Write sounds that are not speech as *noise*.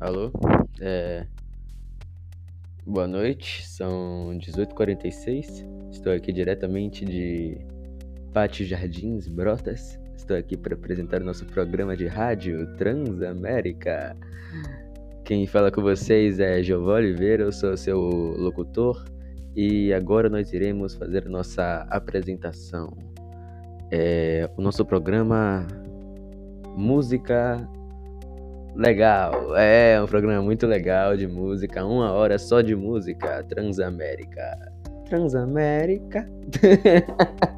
Alô? É... Boa noite, são 18h46. Estou aqui diretamente de Pátio Jardins, Brotas. Estou aqui para apresentar o nosso programa de rádio Transamérica. Quem fala com vocês é Giovanni Oliveira, eu sou seu locutor e agora nós iremos fazer nossa apresentação. É, o nosso programa Música Legal, é um programa muito legal de música, uma hora só de música, Transamérica. Transamérica. *laughs*